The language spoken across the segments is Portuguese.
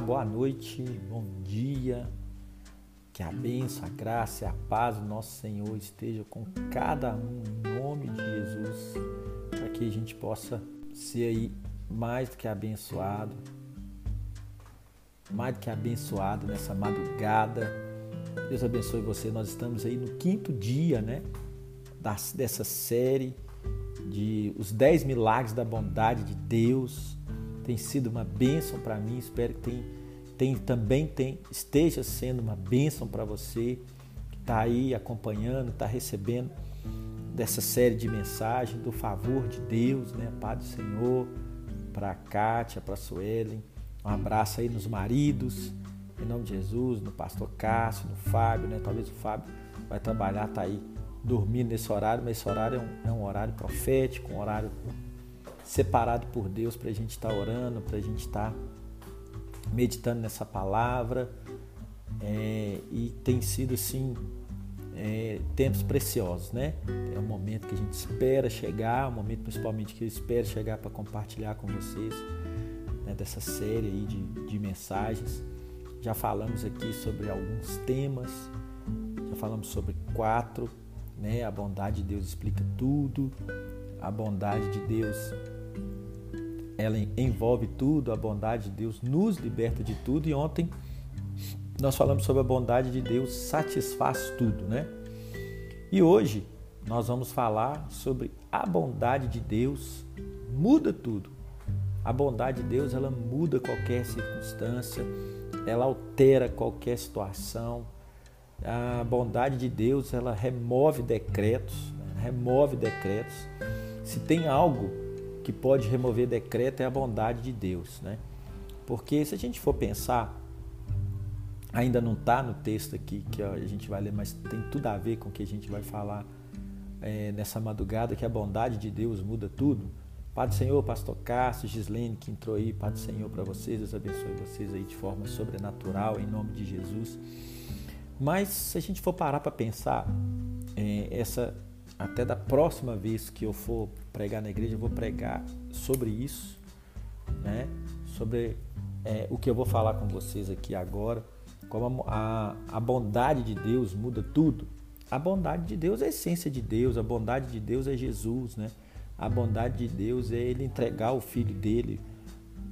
Boa noite, bom dia. Que a bênção, a graça e a paz do nosso Senhor esteja com cada um em nome de Jesus, para que a gente possa ser aí mais do que abençoado, mais do que abençoado nessa madrugada. Deus abençoe você. Nós estamos aí no quinto dia, né, dessa série de os dez milagres da bondade de Deus tem sido uma bênção para mim. Espero que tem, tem, também tem, esteja sendo uma bênção para você que está aí acompanhando, está recebendo dessa série de mensagens do favor de Deus, né? Pai do Senhor, para a Kátia, para a Suelen. Um abraço aí nos maridos, em nome de Jesus, no pastor Cássio, no Fábio, né? Talvez o Fábio vai trabalhar, tá aí dormindo nesse horário, mas esse horário é um, é um horário profético, um horário separado por Deus para a gente estar tá orando, para a gente estar tá meditando nessa palavra. É, e tem sido assim é, tempos preciosos, né? É um momento que a gente espera chegar, um momento principalmente que eu espero chegar para compartilhar com vocês né, dessa série aí de, de mensagens. Já falamos aqui sobre alguns temas, já falamos sobre quatro, né? A bondade de Deus explica tudo, a bondade de Deus ela envolve tudo, a bondade de Deus nos liberta de tudo. E ontem nós falamos sobre a bondade de Deus satisfaz tudo, né? E hoje nós vamos falar sobre a bondade de Deus muda tudo. A bondade de Deus ela muda qualquer circunstância, ela altera qualquer situação. A bondade de Deus ela remove decretos, remove decretos. Se tem algo que pode remover decreto é a bondade de Deus, né? Porque se a gente for pensar, ainda não está no texto aqui que a gente vai ler, mas tem tudo a ver com o que a gente vai falar é, nessa madrugada, que a bondade de Deus muda tudo. Pai do Senhor, Pastor Cássio, Gislene, que entrou aí, Pai do Senhor para vocês, Deus abençoe vocês aí de forma sobrenatural, em nome de Jesus. Mas se a gente for parar para pensar, é, essa até da próxima vez que eu for pregar na igreja, eu vou pregar sobre isso, né? sobre é, o que eu vou falar com vocês aqui agora, como a, a, bondade de Deus muda tudo. A bondade de Deus é a essência de Deus, a bondade de Deus é Jesus, né? A bondade de Deus é Ele entregar o Filho dele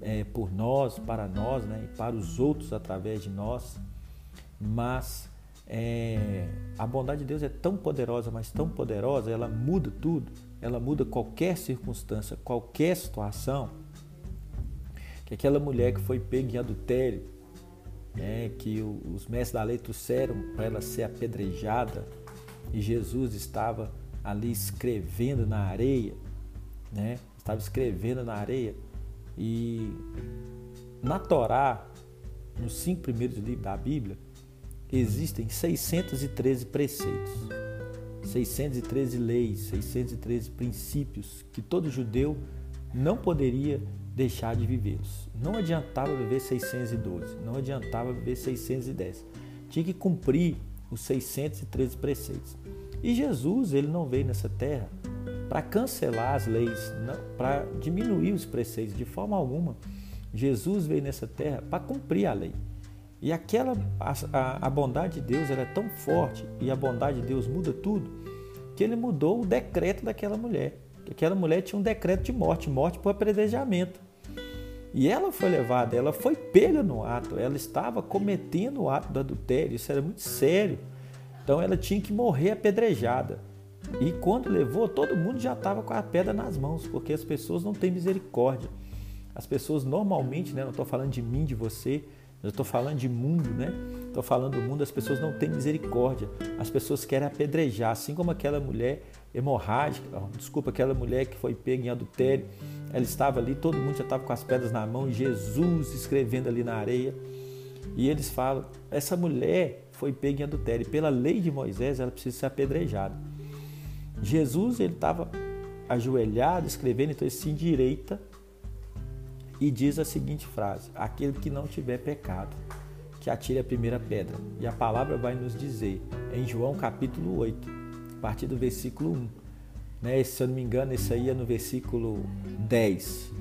é, por nós, para nós, né? E para os outros através de nós. Mas é, a bondade de Deus é tão poderosa, mas tão poderosa, ela muda tudo, ela muda qualquer circunstância, qualquer situação. Que aquela mulher que foi pega em adultério, né, que os mestres da lei trouxeram para ela ser apedrejada, e Jesus estava ali escrevendo na areia, né, estava escrevendo na areia, e na Torá, nos cinco primeiros livros da Bíblia, existem 613 preceitos, 613 leis, 613 princípios que todo judeu não poderia deixar de vivê-los. Não adiantava viver 612, não adiantava viver 610. Tinha que cumprir os 613 preceitos. E Jesus, ele não veio nessa terra para cancelar as leis, para diminuir os preceitos de forma alguma. Jesus veio nessa terra para cumprir a lei. E aquela a, a, bondade de Deus é tão forte e a bondade de Deus muda tudo que ele mudou o decreto daquela mulher. Que aquela mulher tinha um decreto de morte, morte por apredejamento. E ela foi levada, ela foi pega no ato, ela estava cometendo o ato do adultério, isso era muito sério. Então ela tinha que morrer apedrejada. E quando levou, todo mundo já estava com a pedra nas mãos, porque as pessoas não têm misericórdia. As pessoas normalmente, né, não estou falando de mim, de você, eu estou falando de mundo, né? Estou falando do mundo, as pessoas não têm misericórdia. As pessoas querem apedrejar, assim como aquela mulher hemorrágica, desculpa, aquela mulher que foi pega em adultério. Ela estava ali, todo mundo já estava com as pedras na mão, Jesus escrevendo ali na areia. E eles falam: essa mulher foi pega em adultério. Pela lei de Moisés, ela precisa ser apedrejada. Jesus, ele estava ajoelhado, escrevendo, então ele se endireita e diz a seguinte frase: Aquele que não tiver pecado, que atire a primeira pedra. E a palavra vai nos dizer, em João capítulo 8, a partir do versículo 1. Né? Se eu não me engano, esse aí é no versículo 10,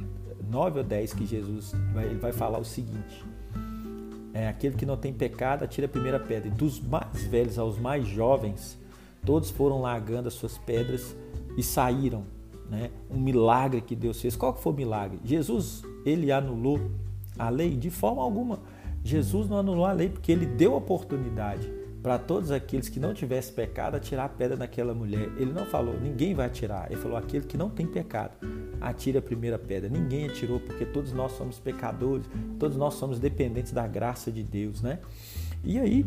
9 ou 10, que Jesus vai, ele vai falar o seguinte: É, aquele que não tem pecado, atira a primeira pedra. E dos mais velhos aos mais jovens, todos foram largando as suas pedras e saíram. Né? Um milagre que Deus fez. Qual que foi o milagre? Jesus, ele anulou a lei? De forma alguma. Jesus não anulou a lei porque ele deu oportunidade para todos aqueles que não tivessem pecado atirar a pedra naquela mulher. Ele não falou, ninguém vai atirar. Ele falou, aquele que não tem pecado, atire a primeira pedra. Ninguém atirou, porque todos nós somos pecadores, todos nós somos dependentes da graça de Deus, né? E aí,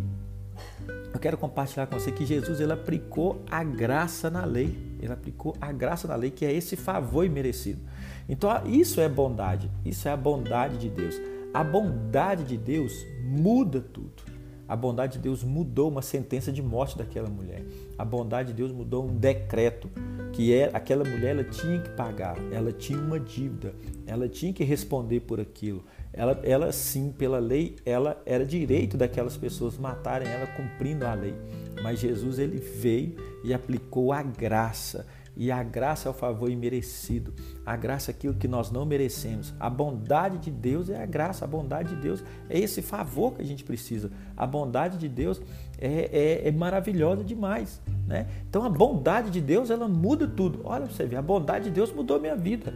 eu quero compartilhar com você que Jesus ele aplicou a graça na lei. Ele aplicou a graça na lei, que é esse favor imerecido. Então, isso é bondade. Isso é a bondade de Deus. A bondade de Deus muda tudo. A bondade de Deus mudou uma sentença de morte daquela mulher. A bondade de Deus mudou um decreto que é aquela mulher ela tinha que pagar, ela tinha uma dívida, ela tinha que responder por aquilo. Ela, ela sim, pela lei, ela era direito daquelas pessoas matarem ela cumprindo a lei. Mas Jesus ele veio e aplicou a graça. E a graça é o favor imerecido. A graça é aquilo que nós não merecemos. A bondade de Deus é a graça. A bondade de Deus é esse favor que a gente precisa. A bondade de Deus é, é, é maravilhosa demais. Né? Então a bondade de Deus ela muda tudo. Olha você ver, a bondade de Deus mudou minha vida.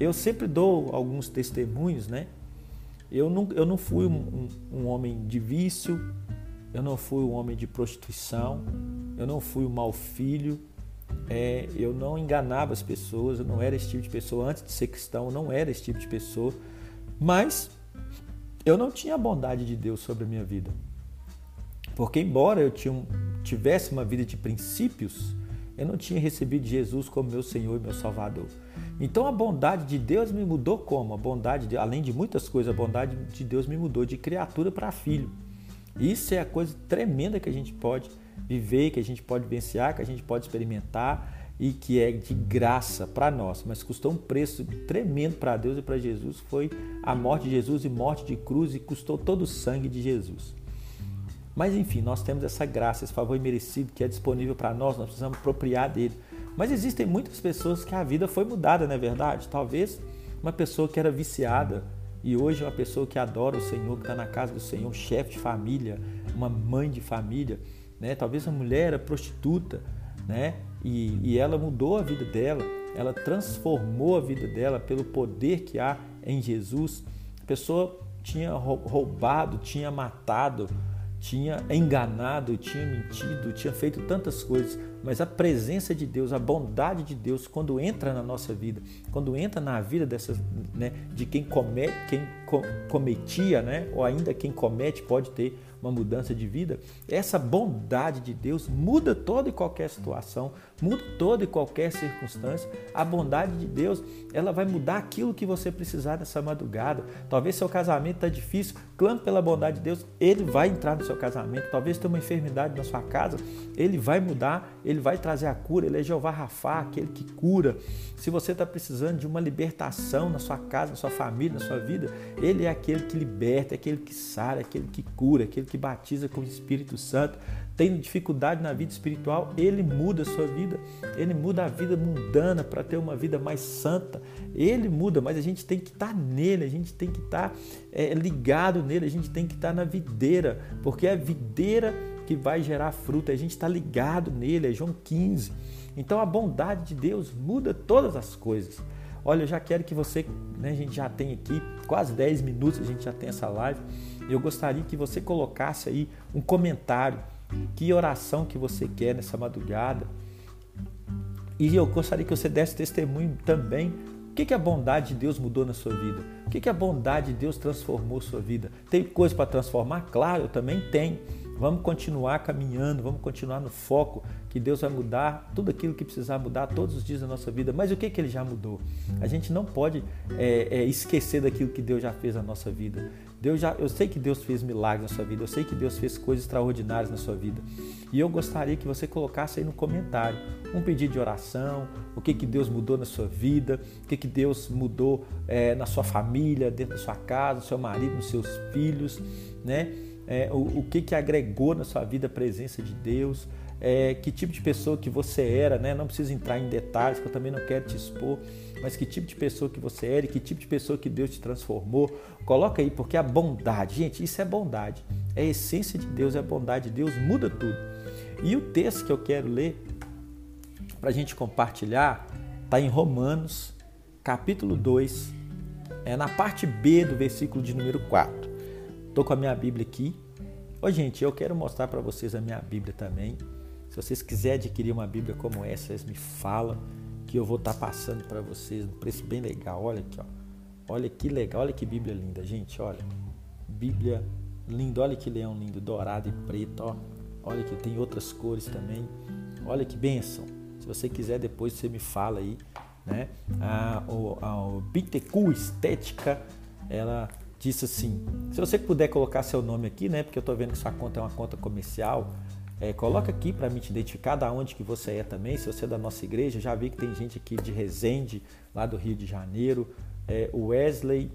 Eu sempre dou alguns testemunhos, né? Eu não, eu não fui um, um, um homem de vício, eu não fui um homem de prostituição, eu não fui um mau filho, é, eu não enganava as pessoas, eu não era esse tipo de pessoa. Antes de ser cristão, eu não era esse tipo de pessoa. Mas eu não tinha a bondade de Deus sobre a minha vida. Porque, embora eu tinha, tivesse uma vida de princípios, eu não tinha recebido Jesus como meu Senhor e meu Salvador. Então a bondade de Deus me mudou como? A bondade, de, além de muitas coisas, a bondade de Deus me mudou de criatura para filho. Isso é a coisa tremenda que a gente pode viver, que a gente pode vivenciar, que a gente pode experimentar e que é de graça para nós, mas custou um preço tremendo para Deus e para Jesus, foi a morte de Jesus e morte de cruz e custou todo o sangue de Jesus. Mas enfim, nós temos essa graça, esse favor merecido que é disponível para nós, nós precisamos apropriar dele. Mas existem muitas pessoas que a vida foi mudada, não é verdade? Talvez uma pessoa que era viciada e hoje é uma pessoa que adora o Senhor, que está na casa do Senhor, chefe de família, uma mãe de família né? Talvez a mulher era prostituta, né? E, e ela mudou a vida dela, ela transformou a vida dela pelo poder que há em Jesus. A pessoa tinha roubado, tinha matado, tinha enganado, tinha mentido, tinha feito tantas coisas, mas a presença de Deus, a bondade de Deus, quando entra na nossa vida, quando entra na vida dessas, né, de quem, come, quem cometia, né, ou ainda quem comete, pode ter uma mudança de vida, essa bondade de Deus muda toda e qualquer situação, muda toda e qualquer circunstância. A bondade de Deus, ela vai mudar aquilo que você precisar nessa madrugada. Talvez seu casamento está difícil, clame pela bondade de Deus, ele vai entrar no seu casamento. Talvez tenha uma enfermidade na sua casa, ele vai mudar, ele vai trazer a cura. Ele é Jeová Rafá, aquele que cura. Se você está precisando de uma libertação na sua casa, na sua família, na sua vida, ele é aquele que liberta, é aquele que sara, é aquele que cura, é aquele que batiza com o Espírito Santo, tem dificuldade na vida espiritual, ele muda a sua vida, ele muda a vida mundana para ter uma vida mais santa. Ele muda, mas a gente tem que estar tá nele, a gente tem que estar tá, é, ligado nele, a gente tem que estar tá na videira, porque é a videira que vai gerar fruta, a gente está ligado nele, é João 15. Então a bondade de Deus muda todas as coisas. Olha, eu já quero que você, né, a gente já tem aqui quase 10 minutos, a gente já tem essa live. Eu gostaria que você colocasse aí um comentário, que oração que você quer nessa madrugada. E eu gostaria que você desse testemunho também o que, que a bondade de Deus mudou na sua vida? O que, que a bondade de Deus transformou sua vida? Tem coisa para transformar? Claro, eu também tenho. Vamos continuar caminhando, vamos continuar no foco que Deus vai mudar tudo aquilo que precisar mudar todos os dias da nossa vida. Mas o que, que Ele já mudou? A gente não pode é, é, esquecer daquilo que Deus já fez na nossa vida. Deus já, eu sei que Deus fez milagres na sua vida, eu sei que Deus fez coisas extraordinárias na sua vida. E eu gostaria que você colocasse aí no comentário um pedido de oração, o que, que Deus mudou na sua vida, o que, que Deus mudou é, na sua família, dentro da sua casa, no seu marido, nos seus filhos, né? É, o, o que, que agregou na sua vida a presença de Deus. é, que tipo de pessoa que você era, né? Não precisa entrar em detalhes, que eu também não quero te expor, mas que tipo de pessoa que você era e que tipo de pessoa que Deus te transformou. Coloca aí, porque a bondade, gente, isso é bondade. É a essência de Deus, é a bondade de Deus, muda tudo. E o texto que eu quero ler para a gente compartilhar está em Romanos, capítulo 2, é na parte B do versículo de número 4. Estou com a minha Bíblia aqui. Ô, gente, eu quero mostrar para vocês a minha Bíblia também. Se vocês quiserem adquirir uma Bíblia como essa, vocês me falam que eu vou estar tá passando para vocês um preço bem legal. Olha aqui, ó. Olha que legal, olha que Bíblia linda, gente, olha. Bíblia linda, olha que leão lindo, dourado e preto, ó. Olha que tem outras cores também. Olha que bênção. Se você quiser depois você me fala aí né? A, a, o Bitecu Estética, ela disse assim: se você puder colocar seu nome aqui, né? Porque eu estou vendo que sua conta é uma conta comercial. É, coloca aqui para me te identificar da onde que você é também. Se você é da nossa igreja, já vi que tem gente aqui de Resende, lá do Rio de Janeiro. É, Wesley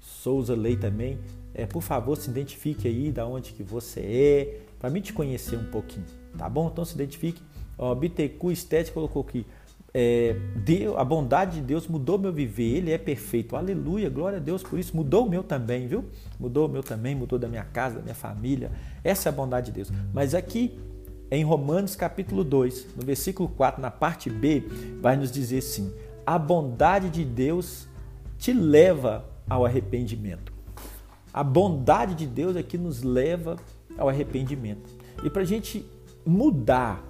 Souza Lei também. É, por favor, se identifique aí da onde que você é, para mim te conhecer um pouquinho, tá bom? Então se identifique. Ó, Bitecu Estética colocou aqui é, a bondade de Deus mudou meu viver, Ele é perfeito. Aleluia, glória a Deus por isso. Mudou o meu também, viu? Mudou o meu também, mudou da minha casa, da minha família. Essa é a bondade de Deus. Mas aqui em Romanos capítulo 2, no versículo 4, na parte B, vai nos dizer assim: a bondade de Deus te leva ao arrependimento. A bondade de Deus é que nos leva ao arrependimento. E para a gente mudar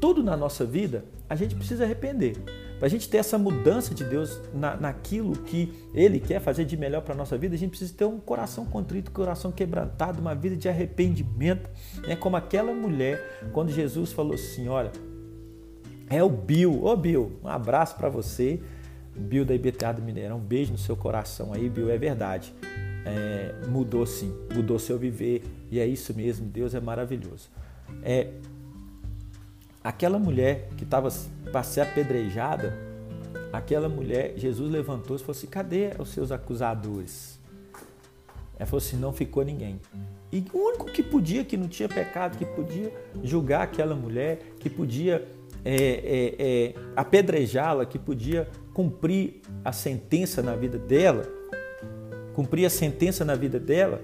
tudo na nossa vida, a gente precisa arrepender. Para a gente ter essa mudança de Deus na, naquilo que Ele quer fazer de melhor para a nossa vida, a gente precisa ter um coração contrito, um coração quebrantado, uma vida de arrependimento. Né? Como aquela mulher, quando Jesus falou assim: Olha, é o Bill, ô Bill, um abraço para você, Bill da IBTA do Mineirão, um beijo no seu coração aí, Bill, é verdade. É, mudou sim, mudou seu viver e é isso mesmo, Deus é maravilhoso. É, Aquela mulher que estava para ser apedrejada, aquela mulher, Jesus levantou e falou assim: cadê os seus acusadores? Ela falou assim: não ficou ninguém. E o único que podia, que não tinha pecado, que podia julgar aquela mulher, que podia é, é, é, apedrejá-la, que podia cumprir a sentença na vida dela, cumprir a sentença na vida dela,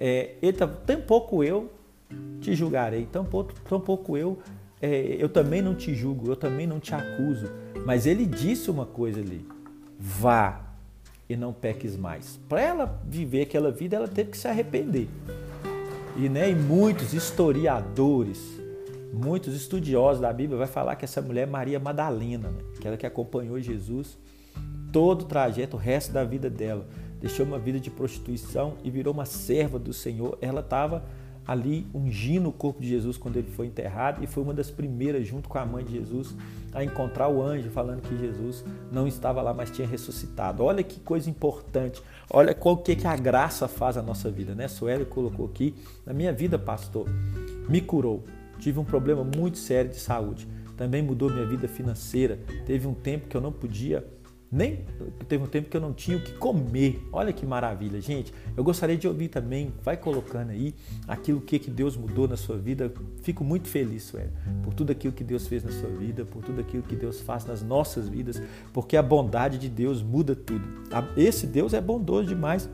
é, ele tá, tampouco eu te julgarei, tampouco, tampouco eu é, eu também não te julgo, eu também não te acuso. Mas ele disse uma coisa ali: vá e não peques mais. Para ela viver aquela vida, ela teve que se arrepender. E, né, e muitos historiadores, muitos estudiosos da Bíblia vai falar que essa mulher é Maria Madalena, né? aquela que acompanhou Jesus todo o trajeto, o resto da vida dela. Deixou uma vida de prostituição e virou uma serva do Senhor. Ela estava ali ungindo o corpo de Jesus quando ele foi enterrado e foi uma das primeiras, junto com a mãe de Jesus, a encontrar o anjo falando que Jesus não estava lá, mas tinha ressuscitado. Olha que coisa importante. Olha qual que, que a graça faz na nossa vida, né? Sueli colocou aqui, na minha vida, pastor, me curou. Tive um problema muito sério de saúde. Também mudou minha vida financeira. Teve um tempo que eu não podia nem teve um tempo que eu não tinha o que comer. Olha que maravilha, gente. Eu gostaria de ouvir também, vai colocando aí aquilo que, que Deus mudou na sua vida. Fico muito feliz, Sueli, por tudo aquilo que Deus fez na sua vida, por tudo aquilo que Deus faz nas nossas vidas, porque a bondade de Deus muda tudo. Esse Deus é bondoso demais.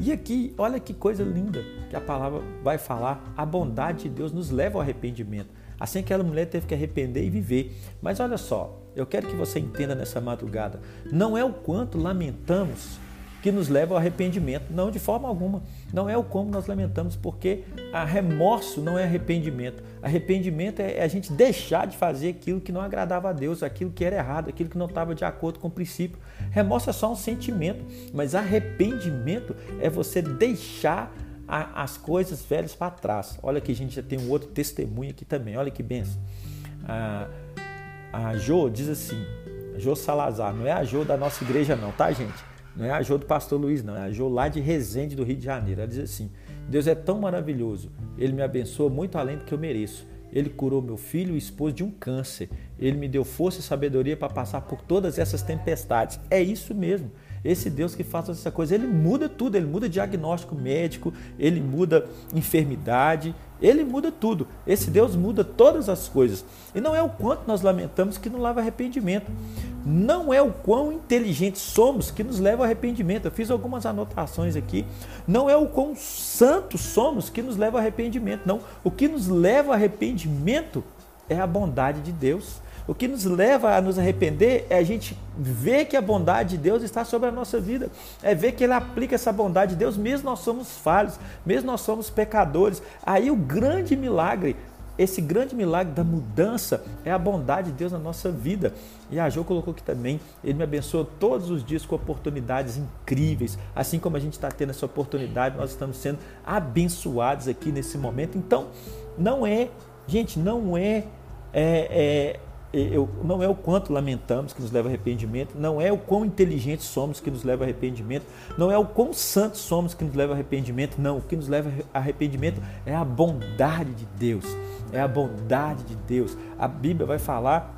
E aqui, olha que coisa linda que a palavra vai falar. A bondade de Deus nos leva ao arrependimento. Assim aquela mulher teve que arrepender e viver. Mas olha só, eu quero que você entenda nessa madrugada. Não é o quanto lamentamos que nos leva ao arrependimento. Não, de forma alguma. Não é o como nós lamentamos, porque a remorso não é arrependimento. Arrependimento é a gente deixar de fazer aquilo que não agradava a Deus, aquilo que era errado, aquilo que não estava de acordo com o princípio. Remorso é só um sentimento, mas arrependimento é você deixar as coisas velhas para trás. Olha que a gente já tem um outro testemunho aqui também. Olha que benção. Ah, a Jo diz assim, Jo Salazar, não é a Jo da nossa igreja não, tá gente? Não é a Jo do pastor Luiz não, é a Jo lá de Resende do Rio de Janeiro. Ela diz assim, Deus é tão maravilhoso, Ele me abençoa muito além do que eu mereço. Ele curou meu filho e esposo de um câncer. Ele me deu força e sabedoria para passar por todas essas tempestades. É isso mesmo. esse Deus que faz essa coisa, ele muda tudo, ele muda diagnóstico médico, ele muda enfermidade, ele muda tudo. Esse Deus muda todas as coisas. E não é o quanto nós lamentamos que não leva arrependimento. Não é o quão inteligentes somos que nos leva ao arrependimento. Eu fiz algumas anotações aqui. Não é o quão santos somos que nos leva ao arrependimento. Não. O que nos leva ao arrependimento é a bondade de Deus. O que nos leva a nos arrepender é a gente ver que a bondade de Deus está sobre a nossa vida, é ver que Ele aplica essa bondade de Deus, mesmo nós somos falhos, mesmo nós somos pecadores. Aí o grande milagre, esse grande milagre da mudança é a bondade de Deus na nossa vida. E a Jo colocou aqui também, Ele me abençoa todos os dias com oportunidades incríveis. Assim como a gente está tendo essa oportunidade, nós estamos sendo abençoados aqui nesse momento. Então, não é, gente, não é, é, é eu, não é o quanto lamentamos que nos leva a arrependimento, não é o quão inteligentes somos que nos leva a arrependimento, não é o quão santos somos que nos leva a arrependimento, não. O que nos leva a arrependimento é a bondade de Deus, é a bondade de Deus. A Bíblia vai falar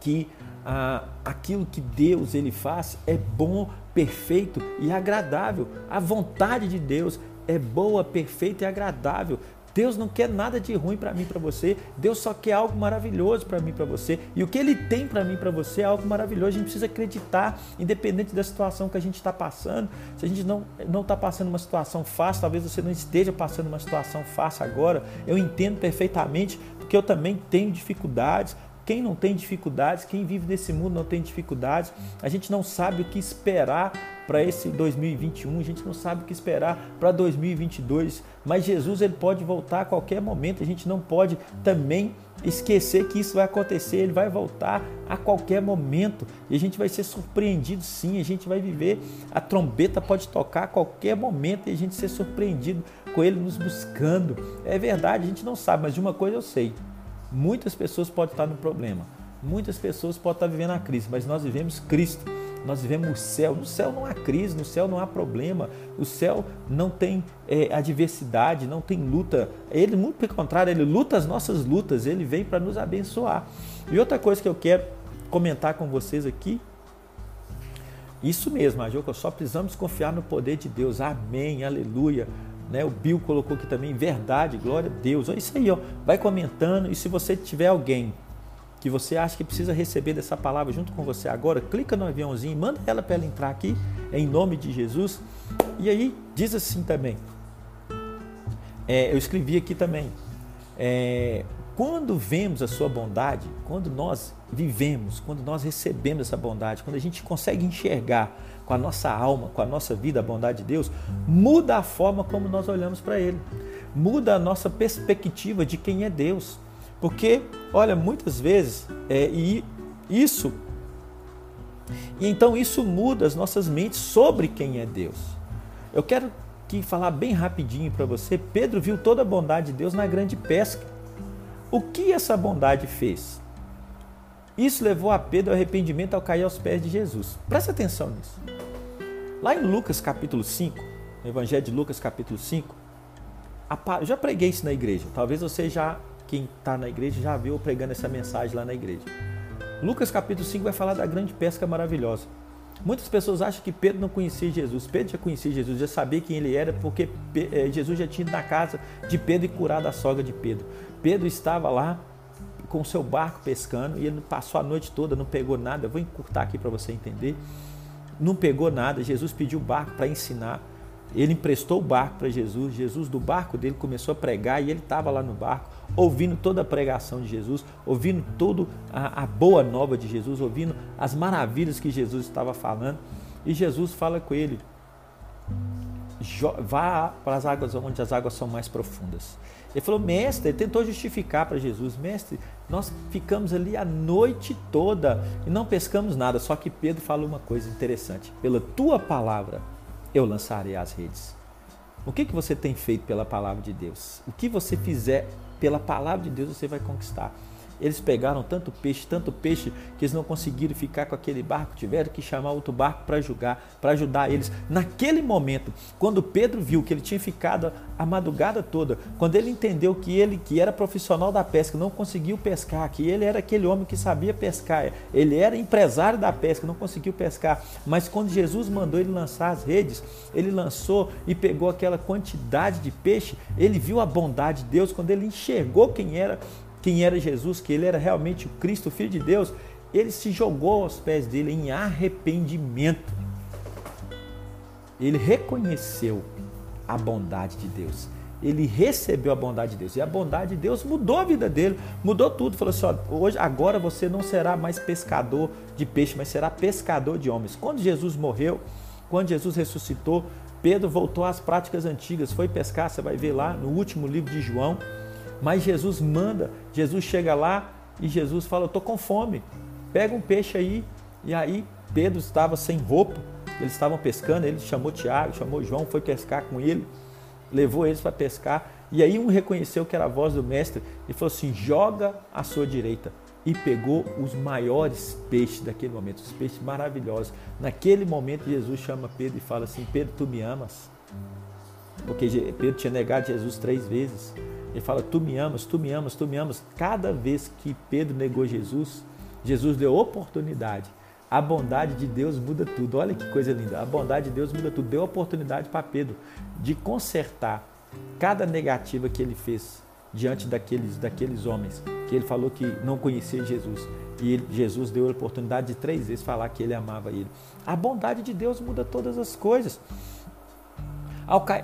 que ah, aquilo que Deus ele faz é bom, perfeito e agradável. A vontade de Deus é boa, perfeita e agradável. Deus não quer nada de ruim para mim, para você. Deus só quer algo maravilhoso para mim, para você. E o que Ele tem para mim, para você é algo maravilhoso. A gente precisa acreditar, independente da situação que a gente está passando. Se a gente não não está passando uma situação fácil, talvez você não esteja passando uma situação fácil agora. Eu entendo perfeitamente, porque eu também tenho dificuldades. Quem não tem dificuldades, quem vive nesse mundo não tem dificuldades. A gente não sabe o que esperar para esse 2021, a gente não sabe o que esperar para 2022, mas Jesus ele pode voltar a qualquer momento, a gente não pode também esquecer que isso vai acontecer, ele vai voltar a qualquer momento. E a gente vai ser surpreendido sim, a gente vai viver, a trombeta pode tocar a qualquer momento e a gente ser surpreendido com ele nos buscando. É verdade, a gente não sabe, mas de uma coisa eu sei: muitas pessoas podem estar no problema, muitas pessoas podem estar vivendo a crise, mas nós vivemos Cristo nós vivemos o céu. No céu não há crise, no céu não há problema, o céu não tem é, adversidade, não tem luta. Ele, muito pelo contrário, ele luta as nossas lutas, ele vem para nos abençoar. E outra coisa que eu quero comentar com vocês aqui, isso mesmo, Ajoca, só precisamos confiar no poder de Deus. Amém, aleluia. Né? O Bill colocou aqui também, verdade, glória a Deus. É isso aí, ó. vai comentando. E se você tiver alguém que você acha que precisa receber dessa palavra junto com você agora, clica no aviãozinho, manda ela para ela entrar aqui, em nome de Jesus. E aí diz assim também. É, eu escrevi aqui também. É, quando vemos a sua bondade, quando nós vivemos, quando nós recebemos essa bondade, quando a gente consegue enxergar com a nossa alma, com a nossa vida a bondade de Deus, muda a forma como nós olhamos para Ele, muda a nossa perspectiva de quem é Deus. Porque, olha, muitas vezes, é, e isso, e então isso muda as nossas mentes sobre quem é Deus. Eu quero que falar bem rapidinho para você. Pedro viu toda a bondade de Deus na grande pesca. O que essa bondade fez? Isso levou a Pedro ao arrependimento ao cair aos pés de Jesus. Presta atenção nisso. Lá em Lucas capítulo 5, no Evangelho de Lucas capítulo 5, já preguei isso na igreja. Talvez você já quem está na igreja já viu pregando essa mensagem lá na igreja. Lucas capítulo 5 vai falar da grande pesca maravilhosa. Muitas pessoas acham que Pedro não conhecia Jesus. Pedro já conhecia Jesus, já sabia quem ele era, porque eh, Jesus já tinha ido na casa de Pedro e curado a sogra de Pedro. Pedro estava lá com o seu barco pescando e ele passou a noite toda, não pegou nada. Eu vou encurtar aqui para você entender. Não pegou nada. Jesus pediu o barco para ensinar. Ele emprestou o barco para Jesus. Jesus, do barco dele, começou a pregar e ele estava lá no barco ouvindo toda a pregação de Jesus, ouvindo toda a, boa nova de Jesus, ouvindo as maravilhas que Jesus estava falando. E Jesus fala com ele: vá para as águas onde as águas são mais profundas. Ele falou, mestre, ele tentou justificar para Jesus, mestre, nós ficamos ali a noite toda e não pescamos nada. Só que Pedro falou uma coisa interessante: pela tua palavra eu lançarei as redes. O que, que você tem feito pela palavra de Deus? O que você fizer pela palavra de Deus você vai conquistar. Eles pegaram tanto peixe, tanto peixe, que eles não conseguiram ficar com aquele barco, tiveram que chamar outro barco para ajudar, para ajudar eles. Naquele momento, quando Pedro viu que ele tinha ficado a madrugada toda, quando ele entendeu que ele, que era profissional da pesca, não conseguiu pescar, que ele era aquele homem que sabia pescar, ele era empresário da pesca, não conseguiu pescar, mas quando Jesus mandou ele lançar as redes, ele lançou e pegou aquela quantidade de peixe, ele viu a bondade de Deus, quando ele enxergou quem era quem era Jesus, que ele era realmente o Cristo, o Filho de Deus, ele se jogou aos pés dele em arrependimento. Ele reconheceu a bondade de Deus. Ele recebeu a bondade de Deus. E a bondade de Deus mudou a vida dele, mudou tudo. Falou assim: ó, hoje, agora você não será mais pescador de peixe, mas será pescador de homens. Quando Jesus morreu, quando Jesus ressuscitou, Pedro voltou às práticas antigas, foi pescar, você vai ver lá no último livro de João. Mas Jesus manda, Jesus chega lá e Jesus fala: Eu estou com fome, pega um peixe aí. E aí Pedro estava sem roupa, eles estavam pescando, ele chamou Tiago, chamou João, foi pescar com ele, levou eles para pescar. E aí um reconheceu que era a voz do mestre e falou assim: Joga à sua direita. E pegou os maiores peixes daquele momento, os peixes maravilhosos. Naquele momento, Jesus chama Pedro e fala assim: Pedro, tu me amas? Porque Pedro tinha negado Jesus três vezes. Ele fala: Tu me amas, tu me amas, tu me amas. Cada vez que Pedro negou Jesus, Jesus deu oportunidade. A bondade de Deus muda tudo. Olha que coisa linda. A bondade de Deus muda tudo. Deu oportunidade para Pedro de consertar cada negativa que ele fez diante daqueles, daqueles homens que ele falou que não conhecia Jesus. E ele, Jesus deu a oportunidade de três vezes falar que ele amava ele. A bondade de Deus muda todas as coisas.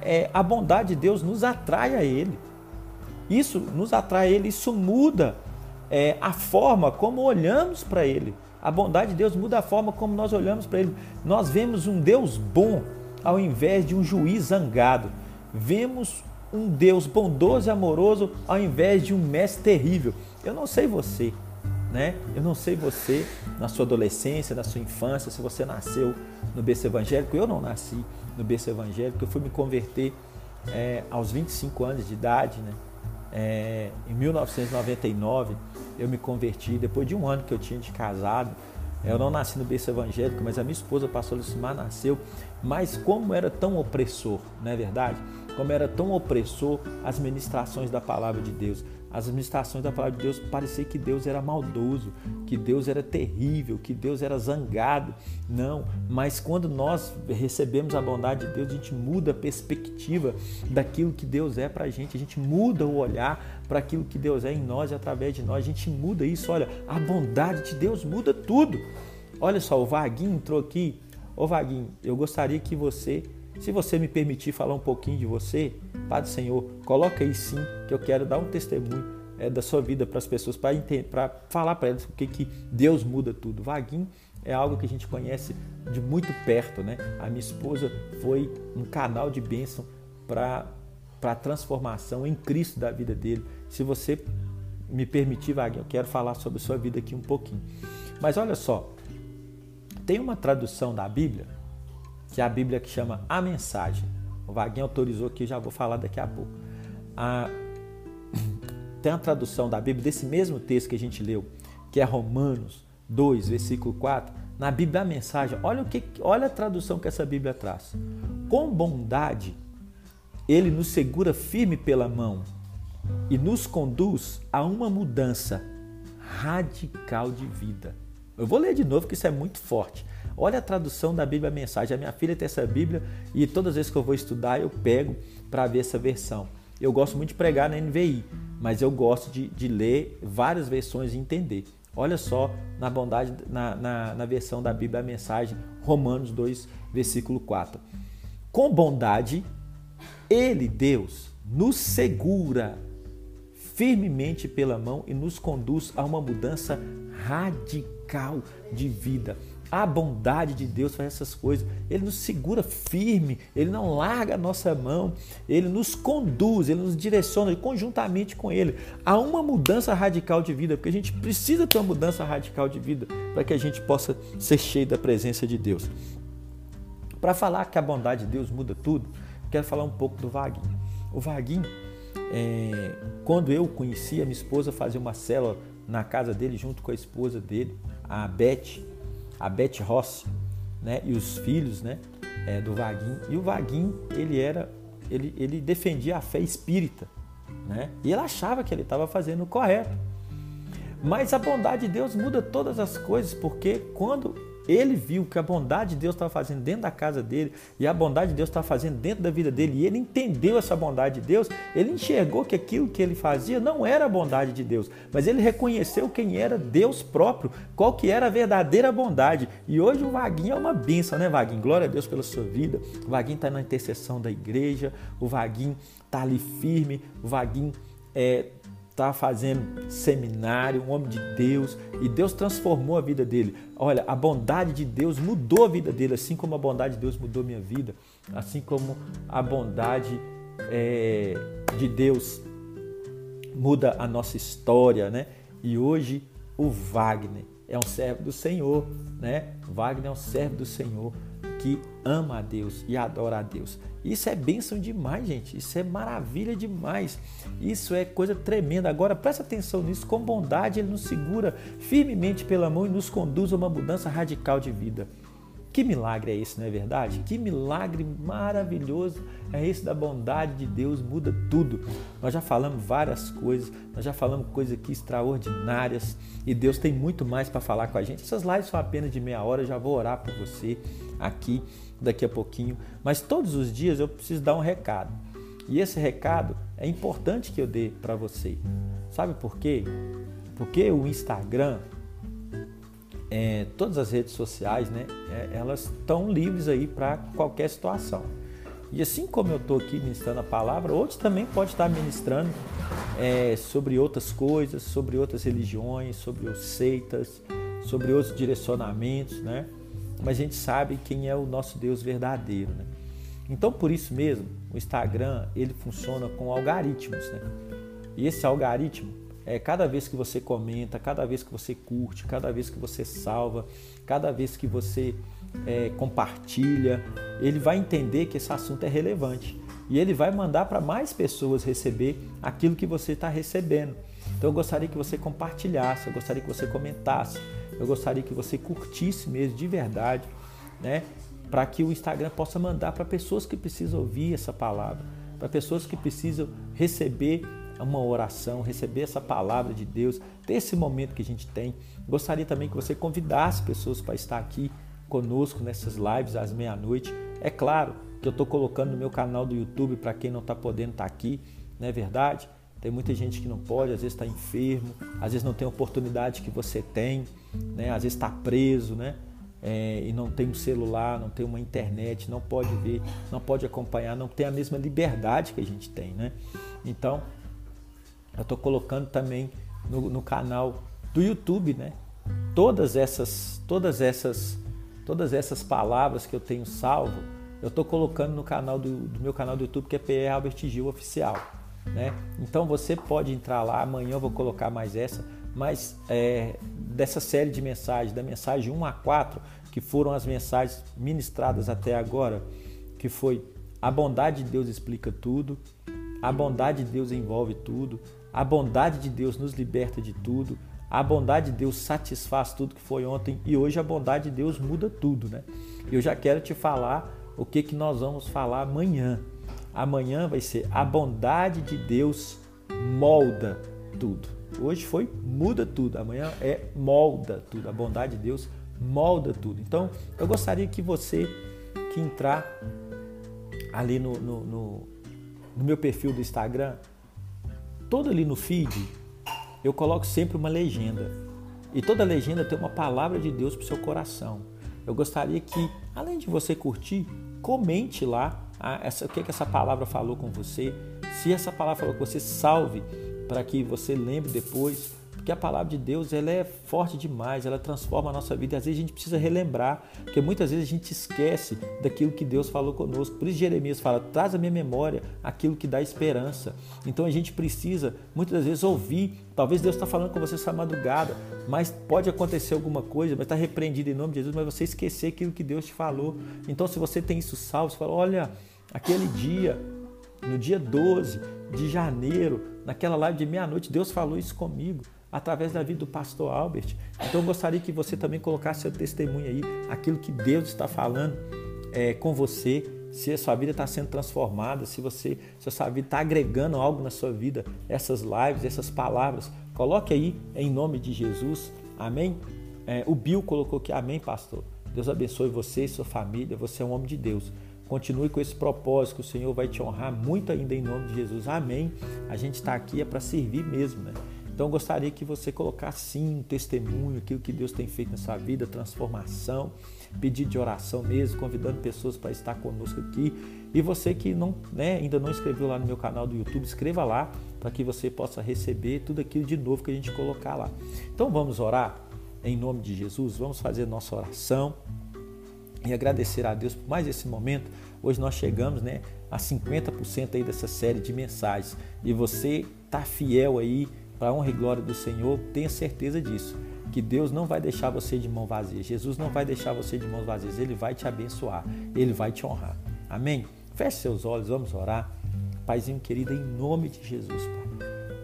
É, a bondade de Deus nos atrai a Ele. Isso nos atrai Ele, isso muda é, a forma como olhamos para Ele. A bondade de Deus muda a forma como nós olhamos para Ele. Nós vemos um Deus bom ao invés de um juiz zangado. Vemos um Deus bondoso e amoroso ao invés de um mestre terrível. Eu não sei você, né? Eu não sei você na sua adolescência, na sua infância, se você nasceu no berço evangélico. Eu não nasci no berço evangélico. Eu fui me converter é, aos 25 anos de idade, né? É, em 1999 eu me converti, depois de um ano que eu tinha de casado. Eu não nasci no berço evangélico, mas a minha esposa, pastor Lucimar, nasceu. Mas como era tão opressor, não é verdade? Como era tão opressor as ministrações da palavra de Deus as administrações da palavra de Deus, parecia que Deus era maldoso, que Deus era terrível, que Deus era zangado. Não, mas quando nós recebemos a bondade de Deus, a gente muda a perspectiva daquilo que Deus é para a gente, a gente muda o olhar para aquilo que Deus é em nós e através de nós, a gente muda isso. Olha, a bondade de Deus muda tudo. Olha só, o Vaguinho entrou aqui. Ô Vaguinho, eu gostaria que você se você me permitir falar um pouquinho de você, Padre Senhor, coloca aí sim, que eu quero dar um testemunho é, da sua vida para as pessoas, para falar para elas o que, Deus muda tudo. Vaguinho é algo que a gente conhece de muito perto, né? A minha esposa foi um canal de bênção para a transformação em Cristo da vida dele. Se você me permitir, Vaguinho, eu quero falar sobre a sua vida aqui um pouquinho. Mas olha só, tem uma tradução da Bíblia que é a Bíblia que chama A Mensagem. O Vaguinho autorizou aqui, já vou falar daqui a pouco. A... Tem a tradução da Bíblia desse mesmo texto que a gente leu, que é Romanos 2, versículo 4. Na Bíblia a mensagem, olha o que, olha a tradução que essa Bíblia traz. Com bondade, ele nos segura firme pela mão e nos conduz a uma mudança radical de vida. Eu vou ler de novo, que isso é muito forte. Olha a tradução da Bíblia Mensagem. A minha filha tem essa Bíblia e todas as vezes que eu vou estudar eu pego para ver essa versão. Eu gosto muito de pregar na NVI, mas eu gosto de, de ler várias versões e entender. Olha só na bondade, na, na, na versão da Bíblia Mensagem, Romanos 2, versículo 4. Com bondade, Ele, Deus, nos segura firmemente pela mão e nos conduz a uma mudança radical de vida. A bondade de Deus faz essas coisas. Ele nos segura firme, ele não larga a nossa mão, ele nos conduz, ele nos direciona conjuntamente com ele a uma mudança radical de vida, porque a gente precisa ter uma mudança radical de vida para que a gente possa ser cheio da presença de Deus. Para falar que a bondade de Deus muda tudo, quero falar um pouco do Vaguinho. O Vaguinho, é, quando eu conheci a minha esposa, fazia uma célula na casa dele junto com a esposa dele, a Beth, a Beth Ross, né? E os filhos, né? É, do Vaguinho. E o Vaguinho, ele era, ele, ele defendia a fé espírita, né? E ele achava que ele estava fazendo o correto. Mas a bondade de Deus muda todas as coisas, porque quando ele viu que a bondade de Deus estava fazendo dentro da casa dele e a bondade de Deus estava fazendo dentro da vida dele, e ele entendeu essa bondade de Deus, ele enxergou que aquilo que ele fazia não era a bondade de Deus, mas ele reconheceu quem era Deus próprio, qual que era a verdadeira bondade. E hoje o Vaguinho é uma benção, né, Vaguinho? Glória a Deus pela sua vida. O Vaguinho está na intercessão da igreja, o Vaguinho está ali firme, o Vaguinho é, está fazendo seminário, um homem de Deus, e Deus transformou a vida dele. Olha, a bondade de Deus mudou a vida dele, assim como a bondade de Deus mudou minha vida, assim como a bondade é, de Deus muda a nossa história, né? E hoje o Wagner é um servo do Senhor, né? Wagner é um servo do Senhor que ama a Deus e adora a Deus. Isso é bênção demais, gente. Isso é maravilha demais. Isso é coisa tremenda. Agora presta atenção nisso. Com bondade, Ele nos segura firmemente pela mão e nos conduz a uma mudança radical de vida. Que milagre é esse, não é verdade? Que milagre maravilhoso é esse da bondade de Deus, muda tudo. Nós já falamos várias coisas, nós já falamos coisas aqui extraordinárias e Deus tem muito mais para falar com a gente. Essas lives são apenas de meia hora, já vou orar por você aqui daqui a pouquinho, mas todos os dias eu preciso dar um recado. E esse recado é importante que eu dê para você. Sabe por quê? Porque o Instagram, é, todas as redes sociais, né, é, elas estão livres aí para qualquer situação. E assim como eu estou aqui ministrando a palavra, outros também podem estar ministrando é, sobre outras coisas, sobre outras religiões, sobre os seitas, sobre outros direcionamentos, né? mas a gente sabe quem é o nosso Deus verdadeiro, né? Então, por isso mesmo, o Instagram ele funciona com algoritmos, né? E esse algoritmo é cada vez que você comenta, cada vez que você curte, cada vez que você salva, cada vez que você é, compartilha, ele vai entender que esse assunto é relevante e ele vai mandar para mais pessoas receber aquilo que você está recebendo. Então, eu gostaria que você compartilhasse, eu gostaria que você comentasse, eu gostaria que você curtisse mesmo de verdade, né? Para que o Instagram possa mandar para pessoas que precisam ouvir essa palavra, para pessoas que precisam receber uma oração, receber essa palavra de Deus, ter esse momento que a gente tem. Gostaria também que você convidasse pessoas para estar aqui conosco nessas lives às meia-noite. É claro que eu estou colocando no meu canal do YouTube para quem não está podendo estar aqui, não é verdade? Tem muita gente que não pode, às vezes está enfermo, às vezes não tem a oportunidade que você tem, né? às vezes está preso, né? É, e não tem um celular, não tem uma internet, não pode ver, não pode acompanhar, não tem a mesma liberdade que a gente tem, né? Então, eu estou colocando também no, no, canal do YouTube, né? Todas essas, todas essas, todas essas palavras que eu tenho salvo, eu estou colocando no canal do, do, meu canal do YouTube que é PR Albert Gil Oficial. Né? Então você pode entrar lá, amanhã eu vou colocar mais essa, mas é, dessa série de mensagens, da mensagem 1 a 4, que foram as mensagens ministradas até agora, que foi a bondade de Deus explica tudo, a bondade de Deus envolve tudo, a bondade de Deus nos liberta de tudo, a bondade de Deus satisfaz tudo que foi ontem e hoje a bondade de Deus muda tudo, né? Eu já quero te falar o que, que nós vamos falar amanhã. Amanhã vai ser a bondade de Deus molda tudo. Hoje foi muda tudo, amanhã é molda tudo. A bondade de Deus molda tudo. Então, eu gostaria que você que entrar ali no, no, no, no meu perfil do Instagram, todo ali no feed, eu coloco sempre uma legenda. E toda legenda tem uma palavra de Deus para o seu coração. Eu gostaria que, além de você curtir, comente lá ah, essa, o que, que essa palavra falou com você. Se essa palavra falou com você, salve para que você lembre depois. Porque a palavra de Deus ela é forte demais, ela transforma a nossa vida. Às vezes a gente precisa relembrar, porque muitas vezes a gente esquece daquilo que Deus falou conosco. Por isso Jeremias fala: traz a minha memória aquilo que dá esperança. Então a gente precisa muitas das vezes ouvir. Talvez Deus está falando com você essa madrugada, mas pode acontecer alguma coisa, mas está repreendido em nome de Jesus, mas você esquecer aquilo que Deus te falou. Então, se você tem isso salvo, você fala: olha, Aquele dia, no dia 12 de janeiro, naquela live de meia-noite, Deus falou isso comigo. Através da vida do pastor Albert. Então eu gostaria que você também colocasse seu testemunho aí, aquilo que Deus está falando é, com você, se a sua vida está sendo transformada, se você, se a sua vida está agregando algo na sua vida, essas lives, essas palavras, coloque aí em nome de Jesus, amém? É, o Bill colocou aqui, amém, pastor. Deus abençoe você e sua família, você é um homem de Deus. Continue com esse propósito, o Senhor vai te honrar muito ainda em nome de Jesus. Amém. A gente está aqui é para servir mesmo, né? Então gostaria que você colocasse sim um testemunho, aquilo que Deus tem feito na sua vida, transformação, pedido de oração mesmo, convidando pessoas para estar conosco aqui. E você que não, né, ainda não inscreveu lá no meu canal do YouTube, escreva lá para que você possa receber tudo aquilo de novo que a gente colocar lá. Então vamos orar em nome de Jesus, vamos fazer nossa oração e agradecer a Deus por mais esse momento. Hoje nós chegamos né, a 50% aí dessa série de mensagens e você está fiel aí para a honra e glória do Senhor, tenha certeza disso. Que Deus não vai deixar você de mão vazia. Jesus não vai deixar você de mãos vazias. Ele vai te abençoar. Ele vai te honrar. Amém? Feche seus olhos, vamos orar. Paizinho querido, em nome de Jesus, Pai.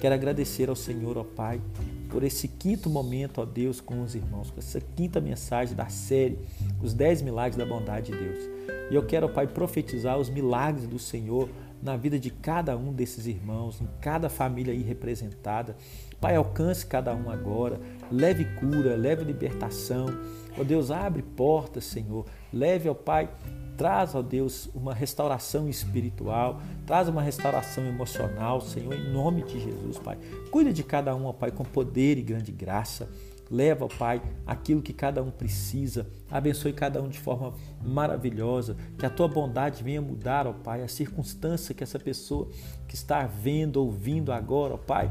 Quero agradecer ao Senhor, ó Pai, por esse quinto momento, ó Deus, com os irmãos, por essa quinta mensagem da série, os dez milagres da bondade de Deus. E eu quero, ó Pai, profetizar os milagres do Senhor na vida de cada um desses irmãos, em cada família aí representada. Pai, alcance cada um agora, leve cura, leve libertação. Ó Deus, abre portas, Senhor. Leve, ó Pai, traz, ó Deus, uma restauração espiritual, traz uma restauração emocional, Senhor, em nome de Jesus, Pai. Cuida de cada um, ó Pai, com poder e grande graça. Leva, Pai, aquilo que cada um precisa. Abençoe cada um de forma maravilhosa. Que a tua bondade venha mudar, ó Pai, a circunstância que essa pessoa que está vendo, ouvindo agora, ó Pai,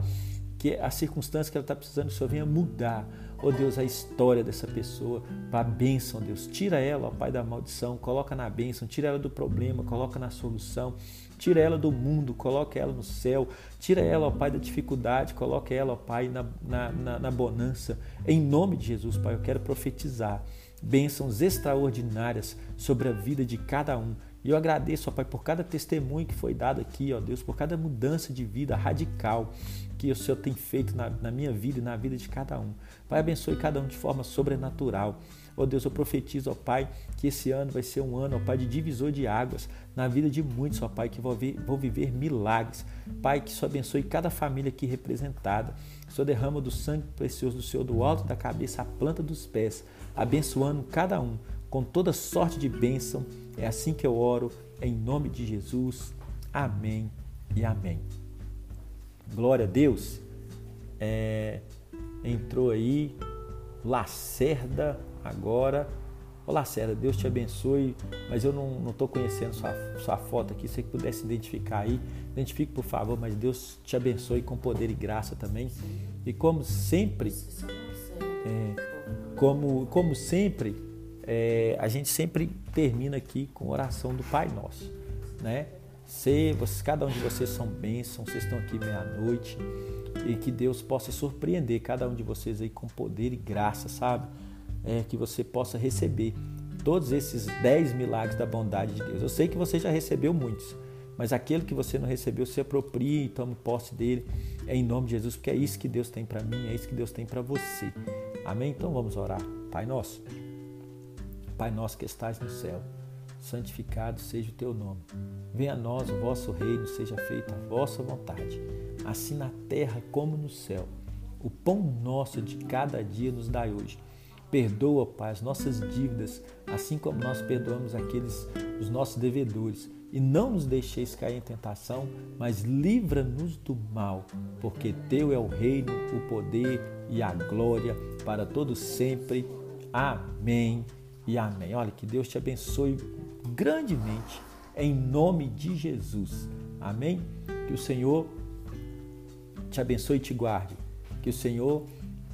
que a circunstância que ela está precisando, Senhor venha mudar. Ó Deus, a história dessa pessoa para a bênção, Deus. Tira ela, ó Pai, da maldição, coloca na bênção, tira ela do problema, coloca na solução. Tira ela do mundo, coloque ela no céu. Tira ela, ó Pai, da dificuldade, coloque ela, ó Pai, na, na, na, na bonança. Em nome de Jesus, Pai, eu quero profetizar bênçãos extraordinárias sobre a vida de cada um. E eu agradeço, ó Pai, por cada testemunho que foi dado aqui, ó Deus, por cada mudança de vida radical que o Senhor tem feito na, na minha vida e na vida de cada um. Pai, abençoe cada um de forma sobrenatural. Ó Deus, eu profetizo, ó Pai, que esse ano vai ser um ano, ó Pai, de divisor de águas na vida de muitos, ó Pai, que vão, ver, vão viver milagres. Pai, que Senhor abençoe cada família aqui representada. Senhor derrama do sangue precioso do Senhor, do alto da cabeça à planta dos pés, abençoando cada um com toda sorte de bênção. É assim que eu oro, em nome de Jesus. Amém e amém. Glória a Deus. É, entrou aí Lacerda agora. Olá, Célia, Deus te abençoe, mas eu não estou conhecendo sua, sua foto aqui. Se você pudesse identificar aí, identifique por favor, mas Deus te abençoe com poder e graça também. E como sempre, é, como, como sempre, é, a gente sempre termina aqui com oração do Pai Nosso, né? Se, vocês, cada um de vocês são bênçãos, vocês estão aqui meia-noite e que Deus possa surpreender cada um de vocês aí com poder e graça, sabe? é, que você possa receber todos esses 10 milagres da bondade de Deus. Eu sei que você já recebeu muitos, mas aquele que você não recebeu, se aproprie e tome posse dele é em nome de Jesus, porque é isso que Deus tem para mim, é isso que Deus tem para você. Amém? Então vamos orar. Pai nosso, Pai nosso que estás no céu, santificado seja o teu nome. Venha a nós o vosso reino, seja feita a vossa vontade, assim na terra como no céu. O pão nosso de cada dia nos dai hoje Perdoa, Pai, as nossas dívidas, assim como nós perdoamos aqueles os nossos devedores. E não nos deixeis cair em tentação, mas livra-nos do mal, porque teu é o reino, o poder e a glória para todos sempre. Amém e amém. Olha, que Deus te abençoe grandemente em nome de Jesus. Amém? Que o Senhor te abençoe e te guarde. Que o Senhor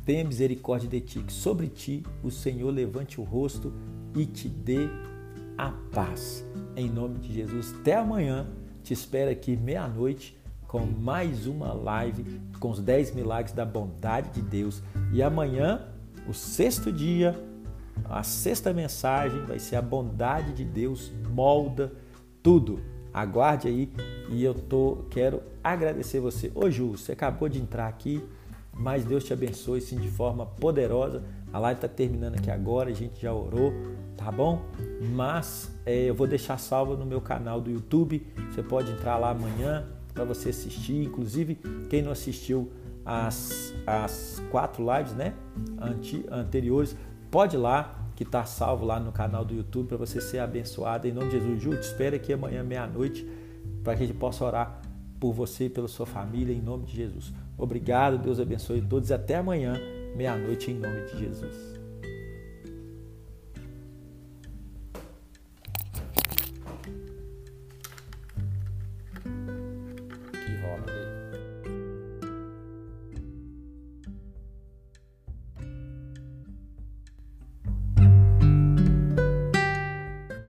tenha misericórdia de ti, que sobre ti o Senhor levante o rosto e te dê a paz. Em nome de Jesus, até amanhã. Te espero aqui meia-noite com mais uma live com os 10 milagres da bondade de Deus. E amanhã, o sexto dia, a sexta mensagem vai ser a bondade de Deus molda tudo. Aguarde aí e eu tô quero agradecer você. Ô Ju, você acabou de entrar aqui mas Deus te abençoe sim de forma poderosa. A live está terminando aqui agora, a gente já orou, tá bom? Mas é, eu vou deixar salvo no meu canal do YouTube. Você pode entrar lá amanhã para você assistir. Inclusive, quem não assistiu as, as quatro lives né, anteriores, pode ir lá que está salvo lá no canal do YouTube para você ser abençoado. Em nome de Jesus, Ju, te espero aqui amanhã, meia-noite, para que a gente possa orar por você e pela sua família, em nome de Jesus. Obrigado, Deus abençoe todos. Até amanhã, meia-noite, em nome de Jesus.